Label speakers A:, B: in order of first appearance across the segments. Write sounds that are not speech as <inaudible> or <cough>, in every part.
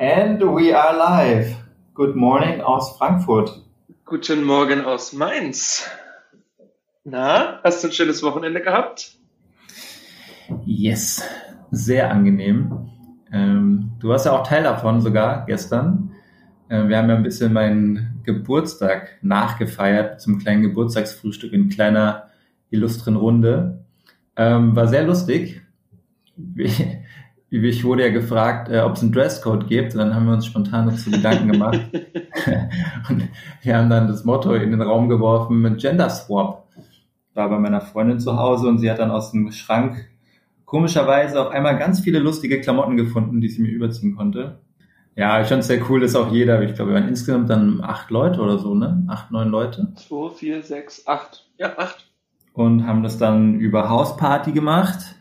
A: And we are live. Good morning aus Frankfurt.
B: Guten Morgen aus Mainz. Na, hast du ein schönes Wochenende gehabt?
A: Yes, sehr angenehm. Ähm, du warst ja auch Teil davon sogar gestern. Äh, wir haben ja ein bisschen meinen Geburtstag nachgefeiert zum kleinen Geburtstagsfrühstück in kleiner illustren Runde. Ähm, war sehr lustig. Ich wurde ja gefragt, äh, ob es einen Dresscode gibt. Und dann haben wir uns spontan dazu Gedanken gemacht. <laughs> und wir haben dann das Motto in den Raum geworfen, Gender Swap. War bei meiner Freundin zu Hause und sie hat dann aus dem Schrank komischerweise auf einmal ganz viele lustige Klamotten gefunden, die sie mir überziehen konnte. Ja, ich fand es sehr cool, dass auch jeder, ich glaube, wir waren insgesamt dann acht Leute oder so, ne? Acht, neun Leute.
B: Zwei, vier, sechs, acht. Ja, acht.
A: Und haben das dann über Hausparty gemacht.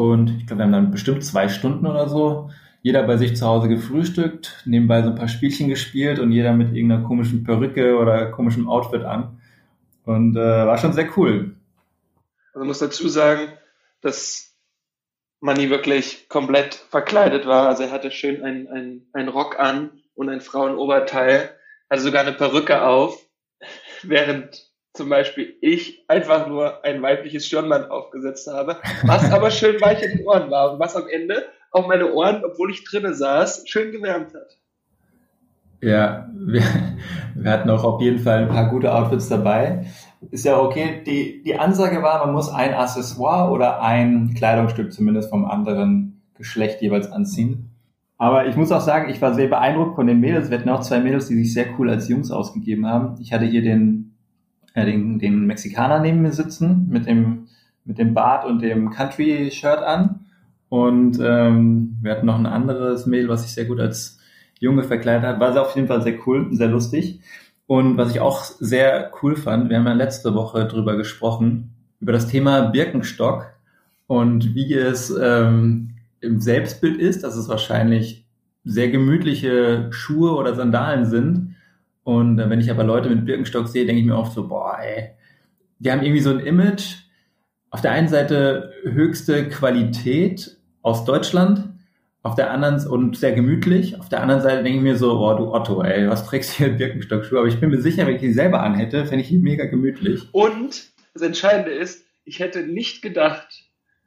A: Und ich glaube, wir haben dann bestimmt zwei Stunden oder so jeder bei sich zu Hause gefrühstückt, nebenbei so ein paar Spielchen gespielt und jeder mit irgendeiner komischen Perücke oder komischem Outfit an. Und äh, war schon sehr cool.
B: Also muss dazu sagen, dass Manni wirklich komplett verkleidet war. Also er hatte schön einen, einen, einen Rock an und ein Frauenoberteil, also sogar eine Perücke auf, <laughs> während zum Beispiel ich einfach nur ein weibliches Stirnband aufgesetzt habe, was aber schön weich in den Ohren war und was am Ende auch meine Ohren, obwohl ich drinnen saß, schön gewärmt hat.
A: Ja, wir, wir hatten auch auf jeden Fall ein paar gute Outfits dabei. Ist ja okay. Die, die Ansage war, man muss ein Accessoire oder ein Kleidungsstück zumindest vom anderen Geschlecht jeweils anziehen. Aber ich muss auch sagen, ich war sehr beeindruckt von den Mädels. Wir hatten auch zwei Mädels, die sich sehr cool als Jungs ausgegeben haben. Ich hatte hier den, äh, den, den Mexikaner neben mir sitzen mit dem, mit dem Bart und dem Country-Shirt an. Und ähm, wir hatten noch ein anderes Mädel, was sich sehr gut als Junge verkleidet hat. War auf jeden Fall sehr cool, sehr lustig. Und was ich auch sehr cool fand, wir haben ja letzte Woche drüber gesprochen, über das Thema Birkenstock und wie es ähm, im Selbstbild ist, dass es wahrscheinlich sehr gemütliche Schuhe oder Sandalen sind. Und äh, wenn ich aber Leute mit Birkenstock sehe, denke ich mir oft so, boah, ey, die haben irgendwie so ein Image. Auf der einen Seite höchste Qualität aus Deutschland, auf der anderen und sehr gemütlich. Auf der anderen Seite denke ich mir so, boah, du Otto, ey, was trägst du hier Birkenstockschuhe? Aber ich bin mir sicher, wenn ich die selber anhätte, fände ich die mega gemütlich.
B: Und das Entscheidende ist, ich hätte nicht gedacht,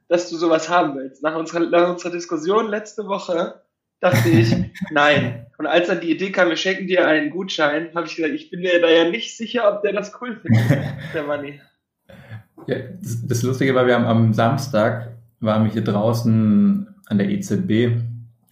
B: dass du sowas haben willst. Nach unserer, nach unserer Diskussion letzte Woche dachte ich, nein. Und als dann die Idee kam, wir schenken dir einen Gutschein, habe ich gesagt, ich bin mir da ja nicht sicher, ob der das cool findet, <laughs> der Manni.
A: Ja, das, das Lustige war, wir haben am Samstag, waren wir hier draußen an der EZB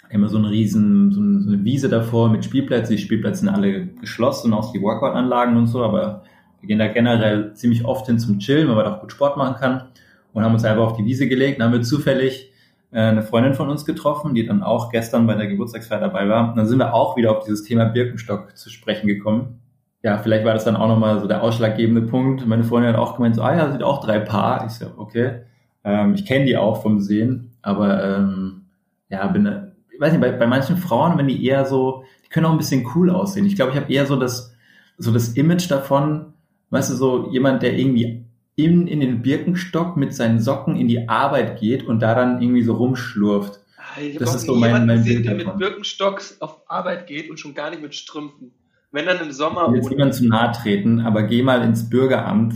A: immer so, ein riesen, so eine Wiese davor mit Spielplätzen. Die Spielplätze sind alle geschlossen, auch die Workout-Anlagen und so, aber wir gehen da generell ziemlich oft hin zum Chillen, weil man da auch gut Sport machen kann und haben uns einfach auf die Wiese gelegt. Dann haben wir zufällig eine Freundin von uns getroffen, die dann auch gestern bei der Geburtstagsfeier dabei war. Und dann sind wir auch wieder auf dieses Thema Birkenstock zu sprechen gekommen. Ja, vielleicht war das dann auch nochmal so der ausschlaggebende Punkt. Meine Freundin hat auch gemeint, so, ah ja, sind auch drei Paar. Ich so, okay. Ähm, ich kenne die auch vom Sehen. Aber ähm, ja, bin, ich weiß nicht, bei, bei manchen Frauen, wenn die eher so, die können auch ein bisschen cool aussehen. Ich glaube, ich habe eher so das, so das Image davon, weißt du, so jemand, der irgendwie in, in den Birkenstock mit seinen Socken in die Arbeit geht und da dann irgendwie so rumschlurft.
B: Ah, ich das ist so mein, mein gesehen, Bild der davon. mit Birkenstocks auf Arbeit geht und schon gar nicht mit Strümpfen. Wenn dann im Sommer.
A: Ich will jetzt niemand zu nahe treten, aber geh mal ins Bürgeramt,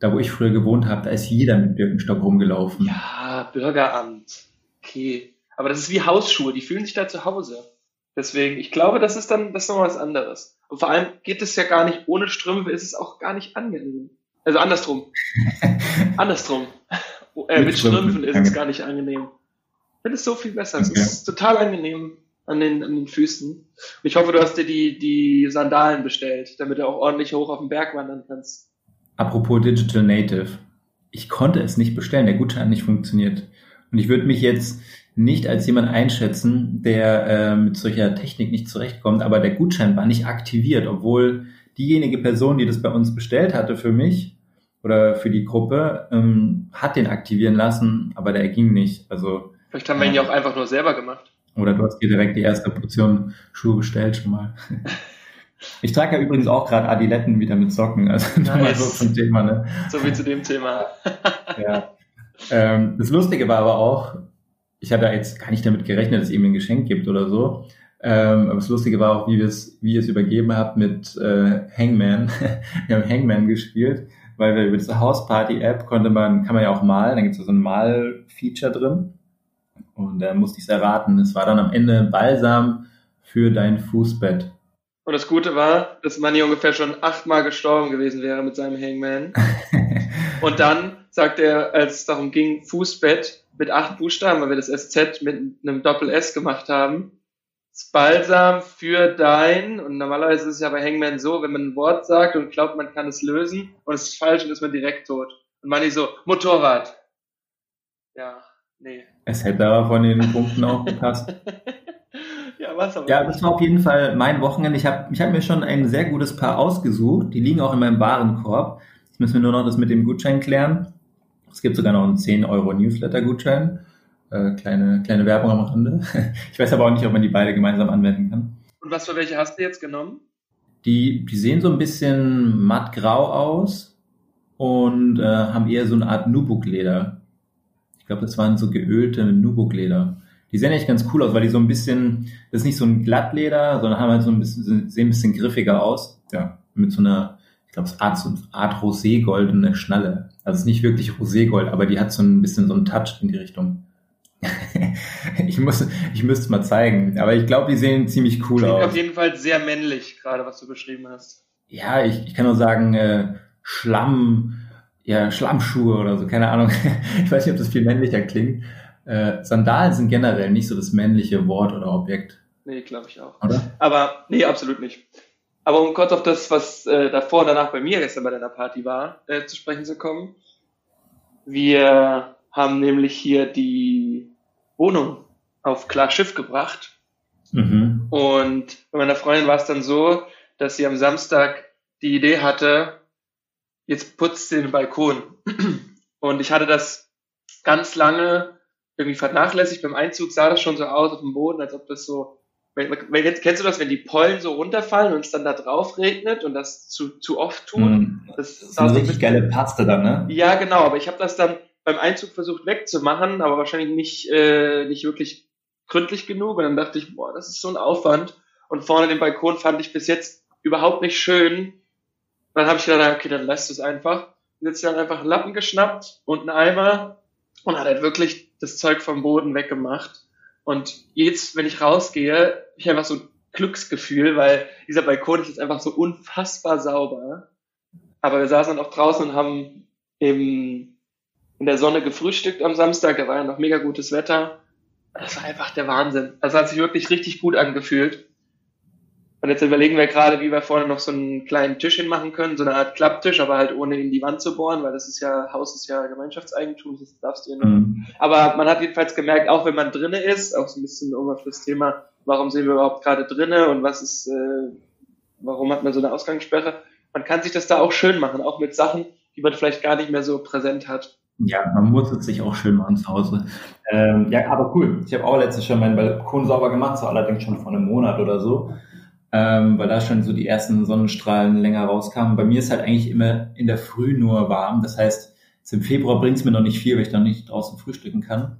A: da wo ich früher gewohnt habe, da ist jeder mit Birkenstock rumgelaufen.
B: Ja, Bürgeramt okay. Aber das ist wie Hausschuhe, die fühlen sich da zu Hause. Deswegen, ich glaube, das ist dann das ist noch was anderes. Und vor allem geht es ja gar nicht ohne Strümpfe, ist es auch gar nicht angenehm. Also andersrum. <laughs> andersrum. Äh, mit, mit Strümpfen ist es gar nicht angenehm. Ich finde es so viel besser. Es ist total angenehm an den, an den Füßen. Und ich hoffe, du hast dir die, die Sandalen bestellt, damit du auch ordentlich hoch auf den Berg wandern kannst.
A: Apropos Digital Native. Ich konnte es nicht bestellen. Der Gutschein hat nicht funktioniert. Und ich würde mich jetzt nicht als jemand einschätzen, der äh, mit solcher Technik nicht zurechtkommt, aber der Gutschein war nicht aktiviert, obwohl diejenige Person, die das bei uns bestellt hatte für mich oder für die Gruppe, ähm, hat den aktivieren lassen, aber der ging nicht. Also
B: vielleicht haben wir ihn ja auch einfach nur selber gemacht.
A: Oder du hast dir direkt die erste Portion Schuhe bestellt schon mal. <laughs> Ich trage ja übrigens auch gerade Adiletten wieder mit Socken, also <laughs> nice. mal so zum Thema, ne?
B: So wie zu dem Thema. <laughs>
A: ja. Ähm, das Lustige war aber auch, ich hatte jetzt gar nicht damit gerechnet, dass es ihm ein Geschenk gibt oder so. Ähm, aber das Lustige war auch, wie, wir es, wie ihr es übergeben habt mit äh, Hangman. wir haben Hangman gespielt, weil wir über diese Hausparty-App konnte man, kann man ja auch malen, da gibt es so ein Mal-Feature drin. Und da musste ich es erraten. Es war dann am Ende Balsam für dein Fußbett.
B: Und das Gute war, dass Manny ungefähr schon achtmal gestorben gewesen wäre mit seinem Hangman. <laughs> Und dann sagt er, als es darum ging, Fußbett mit acht Buchstaben, weil wir das SZ mit einem Doppel-S gemacht haben, Balsam für dein, und normalerweise ist es ja bei Hangman so, wenn man ein Wort sagt und glaubt, man kann es lösen und es ist falsch und ist man direkt tot. Und Manny so, Motorrad. Ja, nee.
A: Es hätte aber von den Punkten auch gepasst. <laughs> ja, was aber. Ja, das war auf jeden Fall mein Wochenende. Ich habe ich hab mir schon ein sehr gutes Paar ausgesucht. Die liegen auch in meinem Warenkorb. Jetzt müssen wir nur noch das mit dem Gutschein klären. Es gibt sogar noch einen 10 Euro Newsletter-Gutschein. Äh, kleine, kleine Werbung am Rande. <laughs> Ich weiß aber auch nicht, ob man die beide gemeinsam anwenden kann.
B: Und was für welche hast du jetzt genommen?
A: Die, die sehen so ein bisschen mattgrau aus und äh, haben eher so eine Art Nubuk-Leder. Ich glaube, das waren so geölte Nubuk-Leder. Die sehen echt ganz cool aus, weil die so ein bisschen, das ist nicht so ein Glattleder, sondern haben halt so ein bisschen, sehen ein bisschen griffiger aus. Ja, mit so einer, ich glaube, es ist Art, so eine Art Rosé-goldene Schnalle. Also es ist nicht wirklich Roségold, aber die hat so ein bisschen so einen Touch in die Richtung. <laughs> ich muss, ich müsste es mal zeigen. Aber ich glaube, die sehen ziemlich cool Klingt aus.
B: auf jeden Fall sehr männlich, gerade was du beschrieben hast.
A: Ja, ich, ich kann nur sagen, äh, Schlamm, ja, Schlammschuhe oder so, keine Ahnung. <laughs> ich weiß nicht, ob das viel männlicher klingt. Äh, Sandalen sind generell nicht so das männliche Wort oder Objekt.
B: Nee, glaube ich auch. Oder? Aber, nee, absolut nicht. Aber um kurz auf das, was äh, davor und danach bei mir gestern bei deiner Party war, äh, zu sprechen zu kommen. Wir haben nämlich hier die Wohnung auf klar Schiff gebracht. Mhm. Und bei meiner Freundin war es dann so, dass sie am Samstag die Idee hatte, jetzt putzt sie den Balkon. <clears throat> Und ich hatte das ganz lange irgendwie vernachlässigt. Beim Einzug sah das schon so aus auf dem Boden, als ob das so Kennst du das, wenn die Pollen so runterfallen und es dann da drauf regnet und das zu, zu oft tut? Mm,
A: das, das ist eine richtig geile Paste dann, ne?
B: Ja, genau, aber ich habe das dann beim Einzug versucht wegzumachen, aber wahrscheinlich nicht, äh, nicht wirklich gründlich genug. Und dann dachte ich, boah, das ist so ein Aufwand. Und vorne den Balkon fand ich bis jetzt überhaupt nicht schön. Dann habe ich gedacht, okay, dann lässt es einfach. Und jetzt dann einfach einen Lappen geschnappt und einen Eimer und hat halt wirklich das Zeug vom Boden weggemacht. Und jetzt, wenn ich rausgehe, habe ich einfach so ein Glücksgefühl, weil dieser Balkon ist jetzt einfach so unfassbar sauber. Aber wir saßen dann auch draußen und haben im in der Sonne gefrühstückt am Samstag, da war ja noch mega gutes Wetter. Das war einfach der Wahnsinn. Also hat sich wirklich richtig gut angefühlt. Und jetzt überlegen wir gerade, wie wir vorne noch so einen kleinen Tisch hinmachen können, so eine Art Klapptisch, aber halt ohne in die Wand zu bohren, weil das ist ja, Haus ist ja Gemeinschaftseigentum, das darfst du ja nicht. Mhm. Aber man hat jedenfalls gemerkt, auch wenn man drinnen ist, auch so ein bisschen um auf das Thema, warum sind wir überhaupt gerade drinnen und was ist, äh, warum hat man so eine Ausgangssperre? Man kann sich das da auch schön machen, auch mit Sachen, die man vielleicht gar nicht mehr so präsent hat.
A: Ja, man muss es sich auch schön machen zu Hause. Ähm, ja, aber cool. Ich habe auch letztes schon meinen Balkon sauber gemacht, so allerdings schon vor einem Monat oder so, ähm, weil da schon so die ersten Sonnenstrahlen länger rauskamen. Bei mir ist halt eigentlich immer in der Früh nur warm. Das heißt, jetzt im Februar bringt es mir noch nicht viel, weil ich dann nicht draußen frühstücken kann.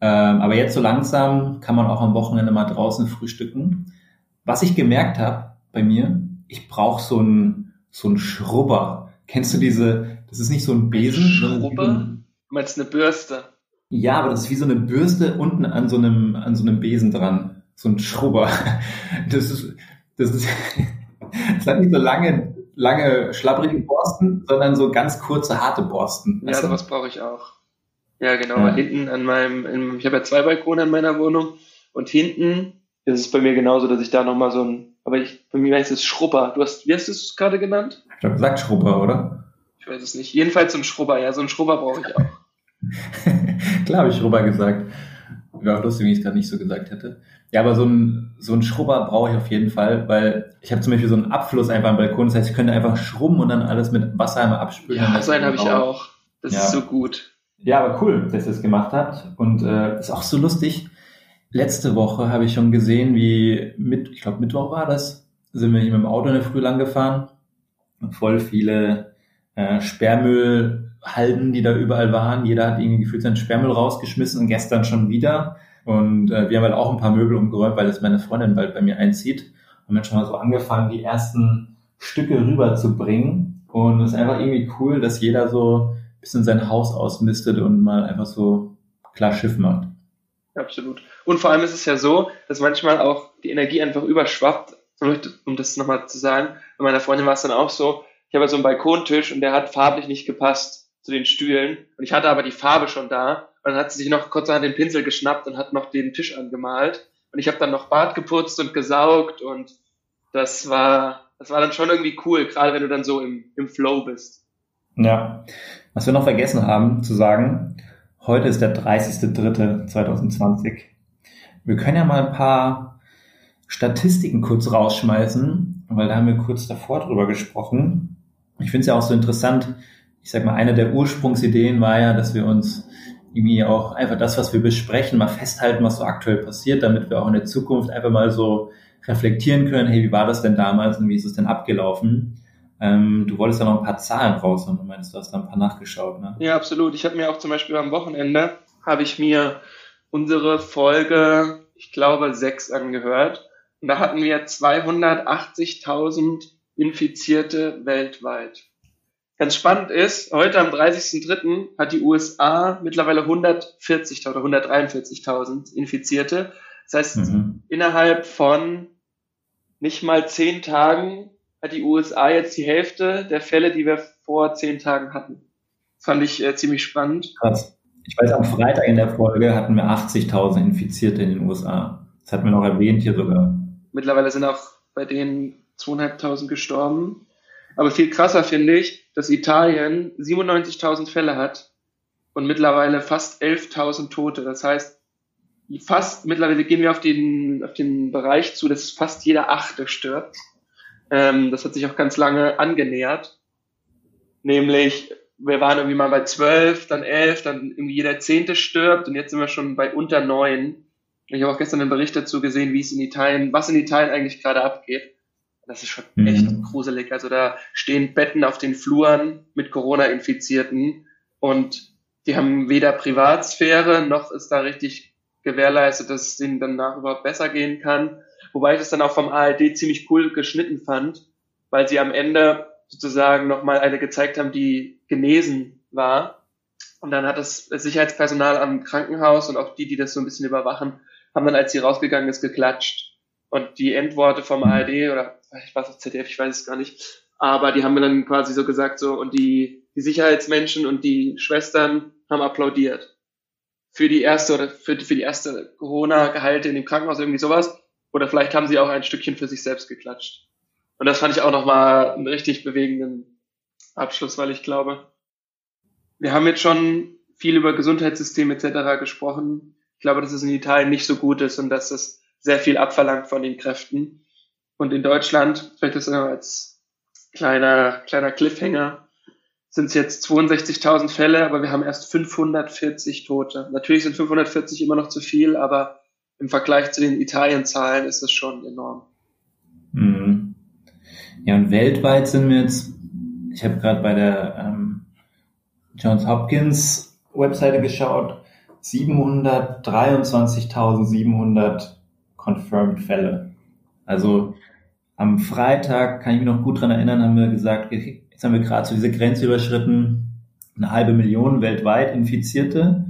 A: Ähm, aber jetzt so langsam kann man auch am Wochenende mal draußen frühstücken. Was ich gemerkt habe bei mir, ich brauche so einen so einen Schrubber. Kennst du diese, das ist nicht so ein Besen,
B: Schrubber? Du meinst eine Bürste?
A: Ja, aber das ist wie so eine Bürste unten an so einem, an so einem Besen dran. So ein Schrubber. <laughs> Das ist, das ist, <laughs> das hat nicht so lange, lange schlapprige Borsten, sondern so ganz kurze, harte Borsten.
B: Ja, sowas brauche ich auch. Ja, genau. Ja. Hinten an meinem, in, ich habe ja zwei Balkone in meiner Wohnung und hinten ist es bei mir genauso, dass ich da nochmal so ein, aber ich, bei mir heißt es Schrubber. Du hast, wie hast du es gerade genannt?
A: Ich glaube, gesagt Schrubber, oder?
B: Ich weiß es nicht. Jedenfalls so ein Schrubber, ja, so ein Schrubber brauche ich auch. <laughs>
A: Klar habe ich Schrubber gesagt. Wäre auch lustig, wenn ich es gerade nicht so gesagt hätte. Ja, aber so ein, so ein Schrubber brauche ich auf jeden Fall, weil ich habe zum Beispiel so einen Abfluss einfach am Balkon. Das heißt, ich könnte einfach schrubben und dann alles mit Wasser einmal abspülen.
B: Ja, so einen habe ich auch. Das ja. ist so gut.
A: Ja, aber cool, dass ihr es gemacht habt. Und äh, ist auch so lustig. Letzte Woche habe ich schon gesehen, wie mit, ich glaube Mittwoch war das, sind wir hier mit dem Auto in der Früh lang gefahren und voll viele äh, Sperrmüll halten, die da überall waren. Jeder hat irgendwie gefühlt seinen Sperrmüll rausgeschmissen und gestern schon wieder. Und äh, wir haben halt auch ein paar Möbel umgeräumt, weil jetzt meine Freundin bald bei mir einzieht. Und dann schon mal so angefangen, die ersten Stücke rüberzubringen. Und es ist einfach irgendwie cool, dass jeder so ein bisschen sein Haus ausmistet und mal einfach so klar Schiff macht.
B: Absolut. Und vor allem ist es ja so, dass manchmal auch die Energie einfach überschwappt. Um das nochmal zu sagen, bei meiner Freundin war es dann auch so, ich habe so einen Balkontisch und der hat farblich nicht gepasst zu den Stühlen. Und ich hatte aber die Farbe schon da. Und dann hat sie sich noch kurz an den Pinsel geschnappt und hat noch den Tisch angemalt. Und ich habe dann noch Bad geputzt und gesaugt und das war, das war dann schon irgendwie cool, gerade wenn du dann so im, im Flow bist.
A: Ja. Was wir noch vergessen haben zu sagen, heute ist der 30.03.2020. Wir können ja mal ein paar Statistiken kurz rausschmeißen, weil da haben wir kurz davor drüber gesprochen. Ich finde es ja auch so interessant, ich sag mal, eine der Ursprungsideen war ja, dass wir uns irgendwie auch einfach das, was wir besprechen, mal festhalten, was so aktuell passiert, damit wir auch in der Zukunft einfach mal so reflektieren können, hey, wie war das denn damals und wie ist es denn abgelaufen? Ähm, du wolltest ja noch ein paar Zahlen raus und du meinst, du hast da ein paar nachgeschaut, ne?
B: Ja, absolut. Ich habe mir auch zum Beispiel am Wochenende, habe ich mir unsere Folge, ich glaube, sechs angehört. Und da hatten wir 280.000 Infizierte weltweit. Ganz spannend ist, heute am 30.03. hat die USA mittlerweile 140.000 oder 143.000 Infizierte. Das heißt, mhm. innerhalb von nicht mal zehn Tagen hat die USA jetzt die Hälfte der Fälle, die wir vor zehn Tagen hatten. Fand ich äh, ziemlich spannend.
A: Krass. Ich weiß, am Freitag in der Folge hatten wir 80.000 Infizierte in den USA. Das hatten wir noch erwähnt hier sogar.
B: Mittlerweile sind auch bei denen 2.500 gestorben. Aber viel krasser finde ich, dass Italien 97.000 Fälle hat und mittlerweile fast 11.000 Tote. Das heißt, fast mittlerweile gehen wir auf den, auf den Bereich zu, dass fast jeder Achte stirbt. Ähm, das hat sich auch ganz lange angenähert. Nämlich, wir waren irgendwie mal bei 12, dann 11, dann irgendwie jeder Zehnte stirbt und jetzt sind wir schon bei unter 9. Ich habe auch gestern einen Bericht dazu gesehen, wie es in Italien, was in Italien eigentlich gerade abgeht. Das ist schon mhm. echt gruselig. Also da stehen Betten auf den Fluren mit Corona-Infizierten und die haben weder Privatsphäre noch ist da richtig gewährleistet, dass es denen danach überhaupt besser gehen kann. Wobei ich das dann auch vom ARD ziemlich cool geschnitten fand, weil sie am Ende sozusagen nochmal eine gezeigt haben, die genesen war. Und dann hat das Sicherheitspersonal am Krankenhaus und auch die, die das so ein bisschen überwachen, haben dann, als sie rausgegangen ist, geklatscht. Und die Endworte vom ARD oder ich weiß ZDF, ich weiß es gar nicht, aber die haben mir dann quasi so gesagt so und die, die Sicherheitsmenschen und die Schwestern haben applaudiert für die erste oder für, für die erste Corona-Gehalte in dem Krankenhaus irgendwie sowas oder vielleicht haben sie auch ein Stückchen für sich selbst geklatscht. Und das fand ich auch nochmal einen richtig bewegenden Abschluss, weil ich glaube, wir haben jetzt schon viel über Gesundheitssystem etc. gesprochen. Ich glaube, dass es in Italien nicht so gut ist und dass es sehr viel abverlangt von den Kräften. Und in Deutschland, vielleicht das als kleiner, kleiner Cliffhanger, sind es jetzt 62.000 Fälle, aber wir haben erst 540 Tote. Natürlich sind 540 immer noch zu viel, aber im Vergleich zu den Italien-Zahlen ist es schon enorm.
A: Mhm. Ja, und weltweit sind wir jetzt, ich habe gerade bei der ähm, Johns Hopkins Webseite geschaut, 723.700 confirmed Fälle. Also am Freitag, kann ich mich noch gut dran erinnern, haben wir gesagt, jetzt haben wir gerade so diese Grenze überschritten, eine halbe Million weltweit Infizierte.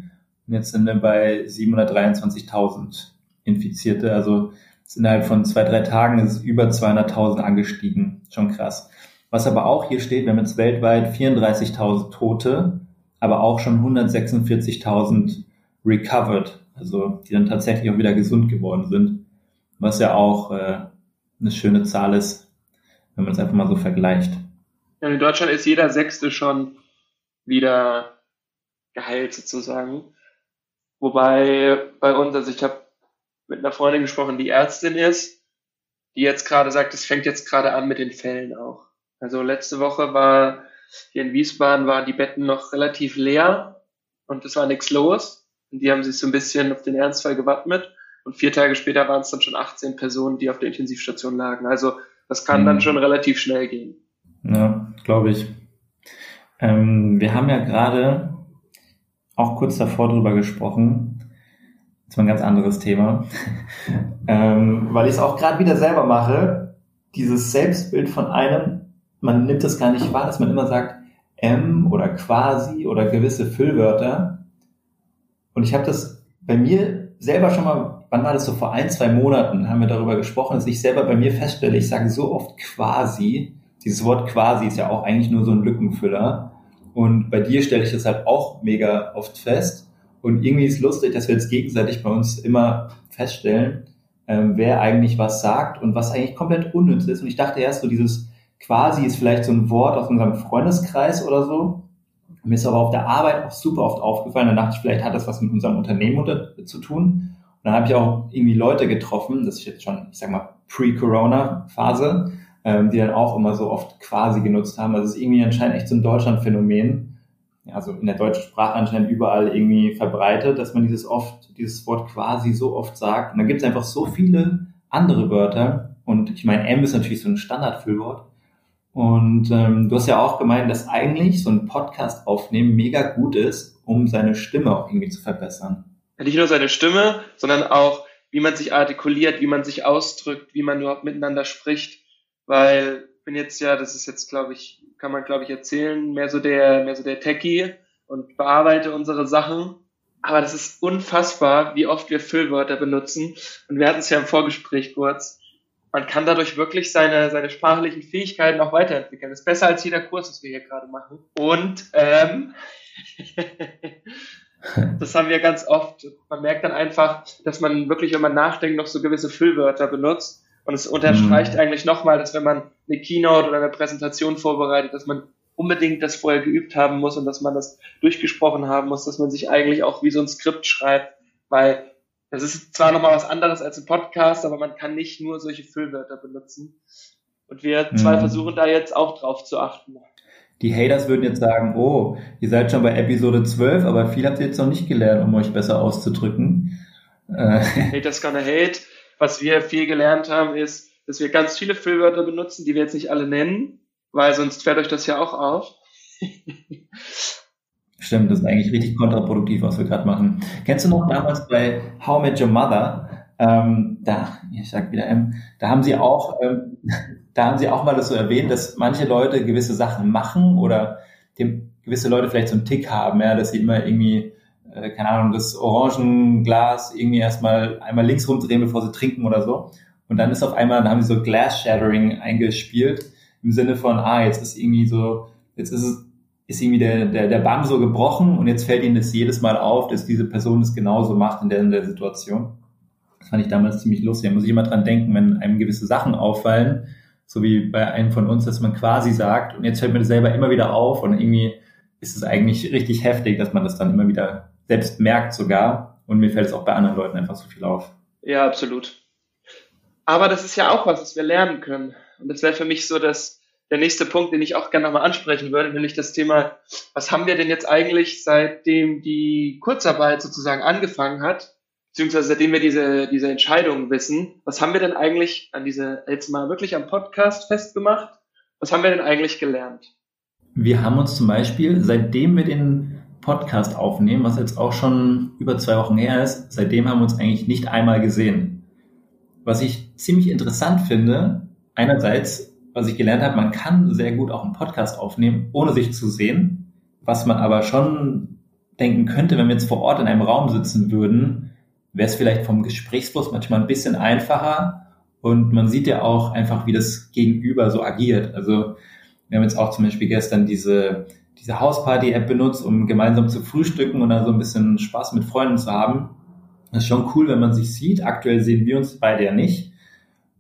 A: Und jetzt sind wir bei 723.000 Infizierte. Also innerhalb von zwei, drei Tagen ist es über 200.000 angestiegen. Schon krass. Was aber auch hier steht, wir haben jetzt weltweit 34.000 Tote, aber auch schon 146.000 recovered, also die dann tatsächlich auch wieder gesund geworden sind was ja auch äh, eine schöne Zahl ist, wenn man es einfach mal so vergleicht.
B: Ja, in Deutschland ist jeder Sechste schon wieder geheilt sozusagen. Wobei bei uns, also ich habe mit einer Freundin gesprochen, die Ärztin ist, die jetzt gerade sagt, es fängt jetzt gerade an mit den Fällen auch. Also letzte Woche war hier in Wiesbaden waren die Betten noch relativ leer und es war nichts los. Und die haben sich so ein bisschen auf den Ernstfall gewappnet. Und vier Tage später waren es dann schon 18 Personen, die auf der Intensivstation lagen. Also das kann mhm. dann schon relativ schnell gehen.
A: Ja, glaube ich. Ähm, wir haben ja gerade auch kurz davor drüber gesprochen. ist ein ganz anderes Thema. <laughs> ähm, weil ich es auch gerade wieder selber mache, dieses Selbstbild von einem, man nimmt das gar nicht wahr, dass man immer sagt, M oder quasi oder gewisse Füllwörter. Und ich habe das bei mir selber schon mal, wann war das so vor ein, zwei Monaten, haben wir darüber gesprochen, dass ich selber bei mir feststelle, ich sage so oft quasi. Dieses Wort quasi ist ja auch eigentlich nur so ein Lückenfüller. Und bei dir stelle ich das halt auch mega oft fest. Und irgendwie ist lustig, dass wir jetzt gegenseitig bei uns immer feststellen, ähm, wer eigentlich was sagt und was eigentlich komplett unnütz ist. Und ich dachte erst so, dieses quasi ist vielleicht so ein Wort aus unserem Freundeskreis oder so. Mir ist aber auf der Arbeit auch super oft aufgefallen. Dann dachte ich, vielleicht hat das was mit unserem Unternehmen zu tun. Und dann habe ich auch irgendwie Leute getroffen, das ist jetzt schon, ich sag mal, Pre-Corona-Phase, ähm, die dann auch immer so oft quasi genutzt haben. Also es ist irgendwie anscheinend echt so ein Deutschland-Phänomen also in der deutschen Sprache anscheinend überall irgendwie verbreitet, dass man dieses oft, dieses Wort quasi so oft sagt. Und dann gibt es einfach so viele andere Wörter. Und ich meine, M ist natürlich so ein Standardfüllwort. Und ähm, du hast ja auch gemeint, dass eigentlich so ein Podcast aufnehmen mega gut ist, um seine Stimme auch irgendwie zu verbessern.
B: Nicht nur seine Stimme, sondern auch, wie man sich artikuliert, wie man sich ausdrückt, wie man überhaupt miteinander spricht. Weil ich bin jetzt ja, das ist jetzt, glaube ich, kann man, glaube ich, erzählen, mehr so der, mehr so der Techie und bearbeite unsere Sachen. Aber das ist unfassbar, wie oft wir Füllwörter benutzen. Und wir hatten es ja im Vorgespräch kurz. Man kann dadurch wirklich seine, seine sprachlichen Fähigkeiten auch weiterentwickeln. Das ist besser als jeder Kurs, was wir hier gerade machen. Und ähm, <laughs> <laughs> das haben wir ganz oft. Man merkt dann einfach, dass man wirklich, wenn man nachdenkt, noch so gewisse Füllwörter benutzt und es unterstreicht mhm. eigentlich nochmal, dass wenn man eine Keynote oder eine Präsentation vorbereitet, dass man unbedingt das vorher geübt haben muss und dass man das durchgesprochen haben muss, dass man sich eigentlich auch wie so ein Skript schreibt, weil das ist zwar nochmal was anderes als ein Podcast, aber man kann nicht nur solche Füllwörter benutzen. Und wir zwei mhm. versuchen da jetzt auch drauf zu achten.
A: Die Haters würden jetzt sagen, oh, ihr seid schon bei Episode 12, aber viel habt ihr jetzt noch nicht gelernt, um euch besser auszudrücken.
B: Äh. <laughs> Haters gonna hate was wir viel gelernt haben, ist, dass wir ganz viele Füllwörter benutzen, die wir jetzt nicht alle nennen, weil sonst fällt euch das ja auch auf.
A: Stimmt, das ist eigentlich richtig kontraproduktiv, was wir gerade machen. Kennst du noch damals bei How Met Your Mother? Ähm, da, ich sag wieder M, da haben sie auch, ähm, <laughs> da haben sie auch mal das so erwähnt, dass manche Leute gewisse Sachen machen oder dem, gewisse Leute vielleicht so einen Tick haben, ja, dass sie immer irgendwie äh, keine Ahnung, das Orangenglas irgendwie erstmal einmal links rumdrehen, bevor sie trinken oder so. Und dann ist auf einmal, dann haben sie so Glass Shattering eingespielt, im Sinne von, ah, jetzt ist irgendwie so, jetzt ist es, ist irgendwie der, der, der Bann so gebrochen und jetzt fällt ihnen das jedes Mal auf, dass diese Person es genauso macht in der, in der Situation. Das fand ich damals ziemlich lustig. Da muss ich immer dran denken, wenn einem gewisse Sachen auffallen, so wie bei einem von uns, dass man quasi sagt, und jetzt fällt mir das selber immer wieder auf und irgendwie ist es eigentlich richtig heftig, dass man das dann immer wieder selbst merkt sogar. Und mir fällt es auch bei anderen Leuten einfach so viel auf.
B: Ja, absolut. Aber das ist ja auch was, was wir lernen können. Und das wäre für mich so dass der nächste Punkt, den ich auch gerne nochmal ansprechen würde, nämlich das Thema, was haben wir denn jetzt eigentlich, seitdem die Kurzarbeit sozusagen angefangen hat, beziehungsweise seitdem wir diese, diese Entscheidung wissen, was haben wir denn eigentlich an diese, jetzt mal wirklich am Podcast festgemacht? Was haben wir denn eigentlich gelernt?
A: Wir haben uns zum Beispiel, seitdem wir den Podcast aufnehmen, was jetzt auch schon über zwei Wochen her ist. Seitdem haben wir uns eigentlich nicht einmal gesehen. Was ich ziemlich interessant finde, einerseits, was ich gelernt habe, man kann sehr gut auch einen Podcast aufnehmen, ohne sich zu sehen. Was man aber schon denken könnte, wenn wir jetzt vor Ort in einem Raum sitzen würden, wäre es vielleicht vom Gesprächsfluss manchmal ein bisschen einfacher. Und man sieht ja auch einfach, wie das Gegenüber so agiert. Also wir haben jetzt auch zum Beispiel gestern diese diese Hausparty-App benutzt, um gemeinsam zu frühstücken und dann so ein bisschen Spaß mit Freunden zu haben. Das ist schon cool, wenn man sich sieht. Aktuell sehen wir uns beide ja nicht.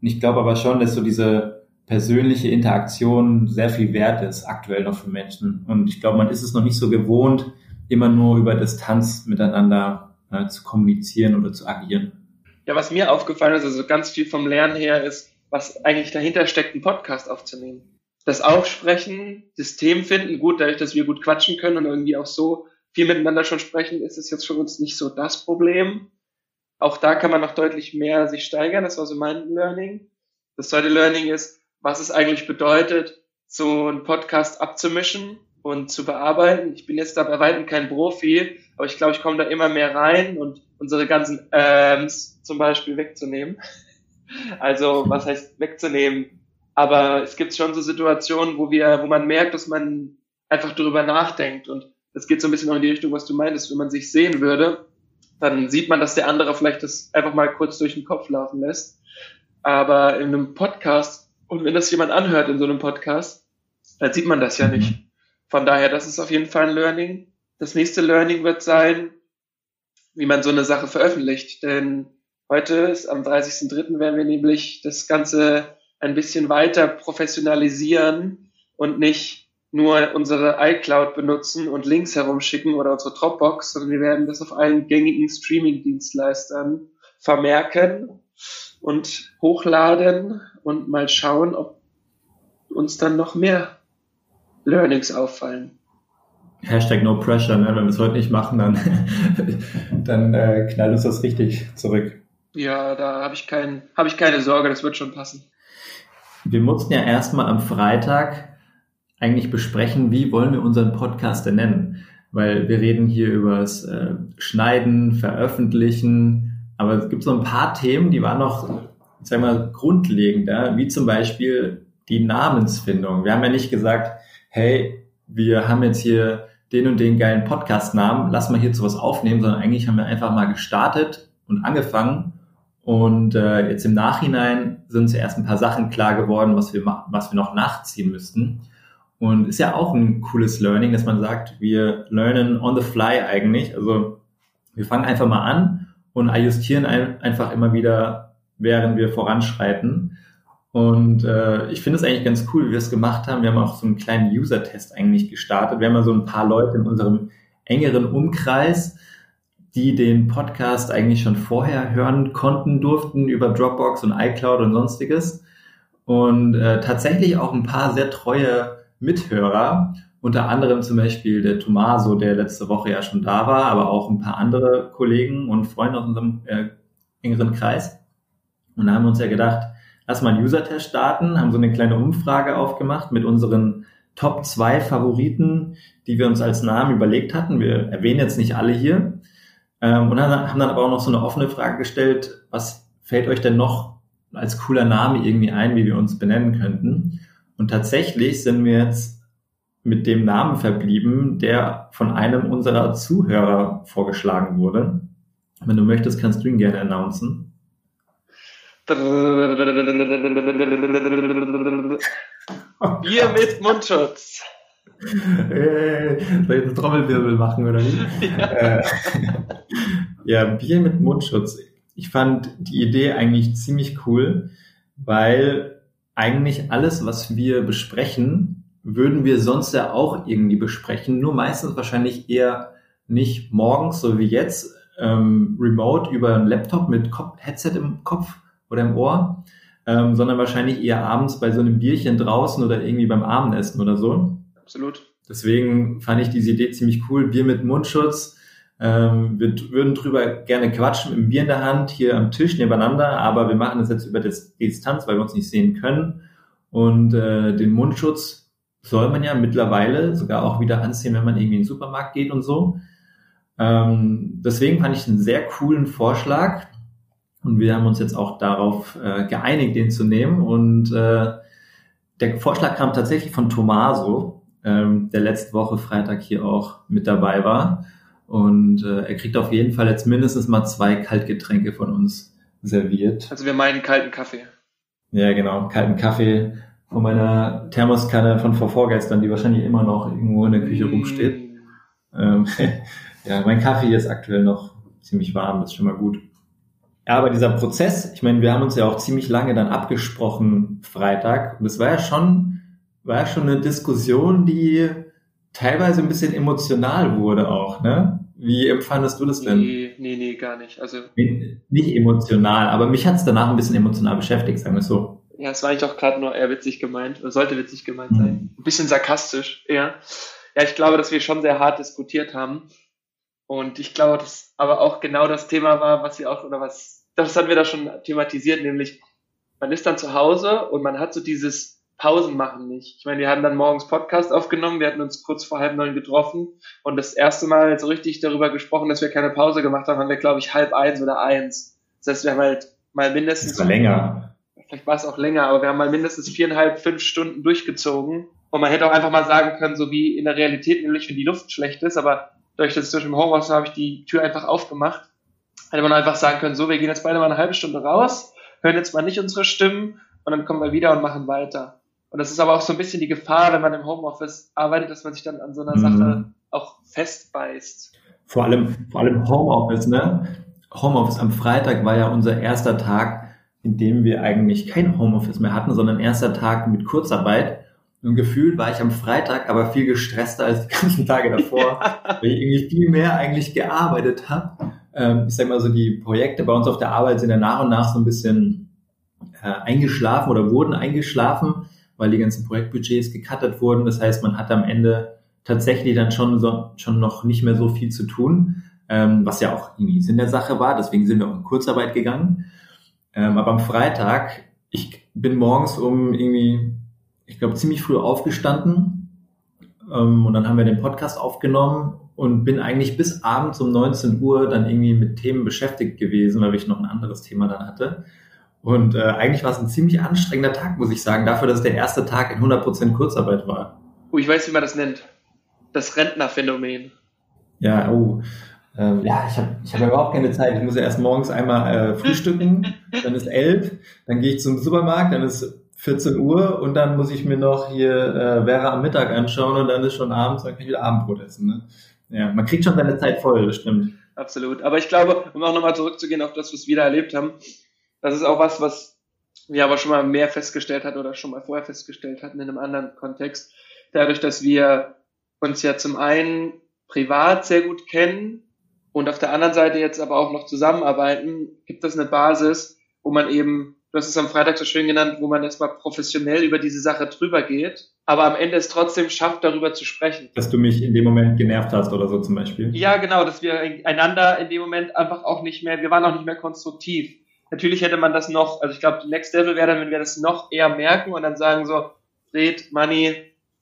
A: Und ich glaube aber schon, dass so diese persönliche Interaktion sehr viel wert ist, aktuell noch für Menschen. Und ich glaube, man ist es noch nicht so gewohnt, immer nur über Distanz miteinander äh, zu kommunizieren oder zu agieren.
B: Ja, was mir aufgefallen ist, also ganz viel vom Lernen her ist, was eigentlich dahinter steckt, einen Podcast aufzunehmen das Aufsprechen, System finden, gut, dadurch, dass wir gut quatschen können und irgendwie auch so viel miteinander schon sprechen, ist es jetzt für uns nicht so das Problem. Auch da kann man noch deutlich mehr sich steigern. Das war so mein Learning. Das zweite Learning ist, was es eigentlich bedeutet, so einen Podcast abzumischen. und zu bearbeiten. Ich bin jetzt da bei weitem kein Profi, aber ich glaube, ich komme da immer mehr rein und unsere ganzen ähm, zum Beispiel wegzunehmen. <laughs> Also was heißt wegzunehmen? Aber es gibt schon so Situationen, wo wir, wo man merkt, dass man einfach darüber nachdenkt und das geht so ein bisschen auch in die Richtung, was du meintest, wenn man sich sehen würde, dann sieht man, dass der andere vielleicht das einfach mal kurz durch den Kopf laufen lässt. Aber in einem Podcast, und wenn das jemand anhört in so einem Podcast, dann sieht man das ja nicht. Von daher, das ist auf jeden Fall ein Learning. Das nächste Learning wird sein, wie man so eine Sache veröffentlicht. Denn heute ist am 30.03. werden wir nämlich das Ganze ein bisschen weiter professionalisieren und nicht nur unsere iCloud benutzen und Links herumschicken oder unsere Dropbox, sondern wir werden das auf allen gängigen Streaming-Dienstleistern vermerken und hochladen und mal schauen, ob uns dann noch mehr Learnings auffallen.
A: Hashtag no pressure, ne? wenn wir es heute nicht machen, dann, <laughs> dann äh, knallt uns das richtig zurück.
B: Ja, da habe ich, kein, hab ich keine Sorge, das wird schon passen.
A: Wir mussten ja erstmal am Freitag eigentlich besprechen, wie wollen wir unseren Podcast denn nennen? Weil wir reden hier über das äh, Schneiden, Veröffentlichen, aber es gibt so ein paar Themen, die waren noch, sagen wir mal, grundlegender, wie zum Beispiel die Namensfindung. Wir haben ja nicht gesagt, hey, wir haben jetzt hier den und den geilen Podcast-Namen, lass mal hierzu was aufnehmen, sondern eigentlich haben wir einfach mal gestartet und angefangen. Und äh, jetzt im Nachhinein sind uns erst ein paar Sachen klar geworden, was wir, was wir noch nachziehen müssten. Und ist ja auch ein cooles Learning, dass man sagt, wir lernen on the fly eigentlich. Also wir fangen einfach mal an und adjustieren ein, einfach immer wieder, während wir voranschreiten. Und äh, ich finde es eigentlich ganz cool, wie wir es gemacht haben. Wir haben auch so einen kleinen User-Test eigentlich gestartet. Wir haben mal so ein paar Leute in unserem engeren Umkreis, die den Podcast eigentlich schon vorher hören konnten, durften über Dropbox und iCloud und sonstiges. Und äh, tatsächlich auch ein paar sehr treue Mithörer, unter anderem zum Beispiel der Tomaso, der letzte Woche ja schon da war, aber auch ein paar andere Kollegen und Freunde aus unserem äh, engeren Kreis. Und da haben wir uns ja gedacht, lass mal einen User-Test starten, haben so eine kleine Umfrage aufgemacht mit unseren Top 2 Favoriten, die wir uns als Namen überlegt hatten. Wir erwähnen jetzt nicht alle hier. Ähm, und haben dann aber auch noch so eine offene Frage gestellt, was fällt euch denn noch als cooler Name irgendwie ein, wie wir uns benennen könnten? Und tatsächlich sind wir jetzt mit dem Namen verblieben, der von einem unserer Zuhörer vorgeschlagen wurde. Wenn du möchtest, kannst du ihn gerne announcen.
B: Bier mit Mundschutz.
A: Soll ich einen Trommelwirbel machen oder nicht? Ja. Ja, Bier mit Mundschutz. Ich fand die Idee eigentlich ziemlich cool, weil eigentlich alles, was wir besprechen, würden wir sonst ja auch irgendwie besprechen, nur meistens wahrscheinlich eher nicht morgens, so wie jetzt, ähm, remote über einen Laptop mit Headset im Kopf oder im Ohr, ähm, sondern wahrscheinlich eher abends bei so einem Bierchen draußen oder irgendwie beim Abendessen oder so.
B: Absolut.
A: Deswegen fand ich diese Idee ziemlich cool. Bier mit Mundschutz. Ähm, wir würden drüber gerne quatschen mit dem Bier in der Hand hier am Tisch nebeneinander, aber wir machen das jetzt über das Distanz, weil wir uns nicht sehen können. Und äh, den Mundschutz soll man ja mittlerweile sogar auch wieder anziehen, wenn man irgendwie in den Supermarkt geht und so. Ähm, deswegen fand ich einen sehr coolen Vorschlag und wir haben uns jetzt auch darauf äh, geeinigt, den zu nehmen. Und äh, der Vorschlag kam tatsächlich von Tomaso, ähm, der letzte Woche Freitag hier auch mit dabei war. Und äh, er kriegt auf jeden Fall jetzt mindestens mal zwei Kaltgetränke von uns serviert.
B: Also wir meinen kalten Kaffee.
A: Ja, genau, kalten Kaffee von meiner Thermoskanne von vor vorgestern, die wahrscheinlich immer noch irgendwo in der Küche rumsteht. Mm. Ähm, <laughs> ja, mein Kaffee ist aktuell noch ziemlich warm, das ist schon mal gut. Ja, aber dieser Prozess, ich meine, wir haben uns ja auch ziemlich lange dann abgesprochen Freitag und es war ja schon, war ja schon eine Diskussion, die teilweise ein bisschen emotional wurde auch, ne? Wie empfandest du das denn?
B: Nee, nee, nee, gar nicht. Also
A: nicht emotional, aber mich hat es danach ein bisschen emotional beschäftigt, sagen wir es so.
B: Ja, es war eigentlich auch gerade nur eher witzig gemeint, oder sollte witzig gemeint mhm. sein. Ein bisschen sarkastisch, eher. Ja, ich glaube, dass wir schon sehr hart diskutiert haben. Und ich glaube, dass aber auch genau das Thema war, was wir auch, oder was, das hatten wir da schon thematisiert, nämlich man ist dann zu Hause und man hat so dieses Pausen machen nicht. Ich meine, wir haben dann morgens Podcast aufgenommen, wir hatten uns kurz vor halb neun getroffen und das erste Mal so richtig darüber gesprochen, dass wir keine Pause gemacht haben, haben wir, glaube ich, halb eins oder eins. Das heißt, wir haben halt mal mindestens.
A: Das war länger.
B: Vielleicht war es auch länger, aber wir haben mal mindestens viereinhalb, fünf Stunden durchgezogen. Und man hätte auch einfach mal sagen können, so wie in der Realität, nämlich wenn die Luft schlecht ist, aber durch das durch im Homeoffice habe ich die Tür einfach aufgemacht. Hätte man einfach sagen können, so, wir gehen jetzt beide mal eine halbe Stunde raus, hören jetzt mal nicht unsere Stimmen und dann kommen wir wieder und machen weiter. Und das ist aber auch so ein bisschen die Gefahr, wenn man im Homeoffice arbeitet, dass man sich dann an so einer mhm. Sache auch festbeißt.
A: Vor allem, vor allem Homeoffice, ne? Homeoffice am Freitag war ja unser erster Tag, in dem wir eigentlich kein Homeoffice mehr hatten, sondern erster Tag mit Kurzarbeit. Und gefühlt war ich am Freitag aber viel gestresster als die <laughs> ganzen Tage davor, ja. weil ich irgendwie viel mehr eigentlich gearbeitet habe. Ähm, ich sag mal so, die Projekte bei uns auf der Arbeit sind ja nach und nach so ein bisschen äh, eingeschlafen oder wurden eingeschlafen weil die ganzen Projektbudgets gecuttet wurden. Das heißt, man hat am Ende tatsächlich dann schon, so, schon noch nicht mehr so viel zu tun, ähm, was ja auch irgendwie Sinn der Sache war. Deswegen sind wir auch in Kurzarbeit gegangen. Ähm, aber am Freitag, ich bin morgens um irgendwie, ich glaube, ziemlich früh aufgestanden ähm, und dann haben wir den Podcast aufgenommen und bin eigentlich bis abends um 19 Uhr dann irgendwie mit Themen beschäftigt gewesen, weil ich noch ein anderes Thema dann hatte. Und äh, eigentlich war es ein ziemlich anstrengender Tag, muss ich sagen, dafür, dass es der erste Tag in 100% Kurzarbeit war.
B: Oh, ich weiß, wie man das nennt. Das Rentnerphänomen.
A: Ja, oh. Ähm, ja, ich habe ich hab überhaupt keine Zeit. Ich muss ja erst morgens einmal äh, frühstücken, <laughs> dann ist elf, dann gehe ich zum Supermarkt, dann ist 14 Uhr und dann muss ich mir noch hier äh, Vera am Mittag anschauen und dann ist schon abends, dann kann ich wieder Abendbrot essen. Ne? Ja, man kriegt schon seine Zeit voll, das stimmt.
B: Absolut. Aber ich glaube, um auch nochmal zurückzugehen auf das, was wir da erlebt haben, das ist auch was, was wir aber schon mal mehr festgestellt hatten oder schon mal vorher festgestellt hatten in einem anderen Kontext. Dadurch, dass wir uns ja zum einen privat sehr gut kennen und auf der anderen Seite jetzt aber auch noch zusammenarbeiten, gibt es eine Basis, wo man eben, du hast es am Freitag so schön genannt, wo man erstmal professionell über diese Sache drüber geht, aber am Ende es trotzdem schafft, darüber zu sprechen.
A: Dass du mich in dem Moment genervt hast oder so zum Beispiel.
B: Ja, genau, dass wir einander in dem Moment einfach auch nicht mehr, wir waren auch nicht mehr konstruktiv. Natürlich hätte man das noch, also ich glaube, Next Level wäre dann, wenn wir das noch eher merken und dann sagen so, Fred, Money,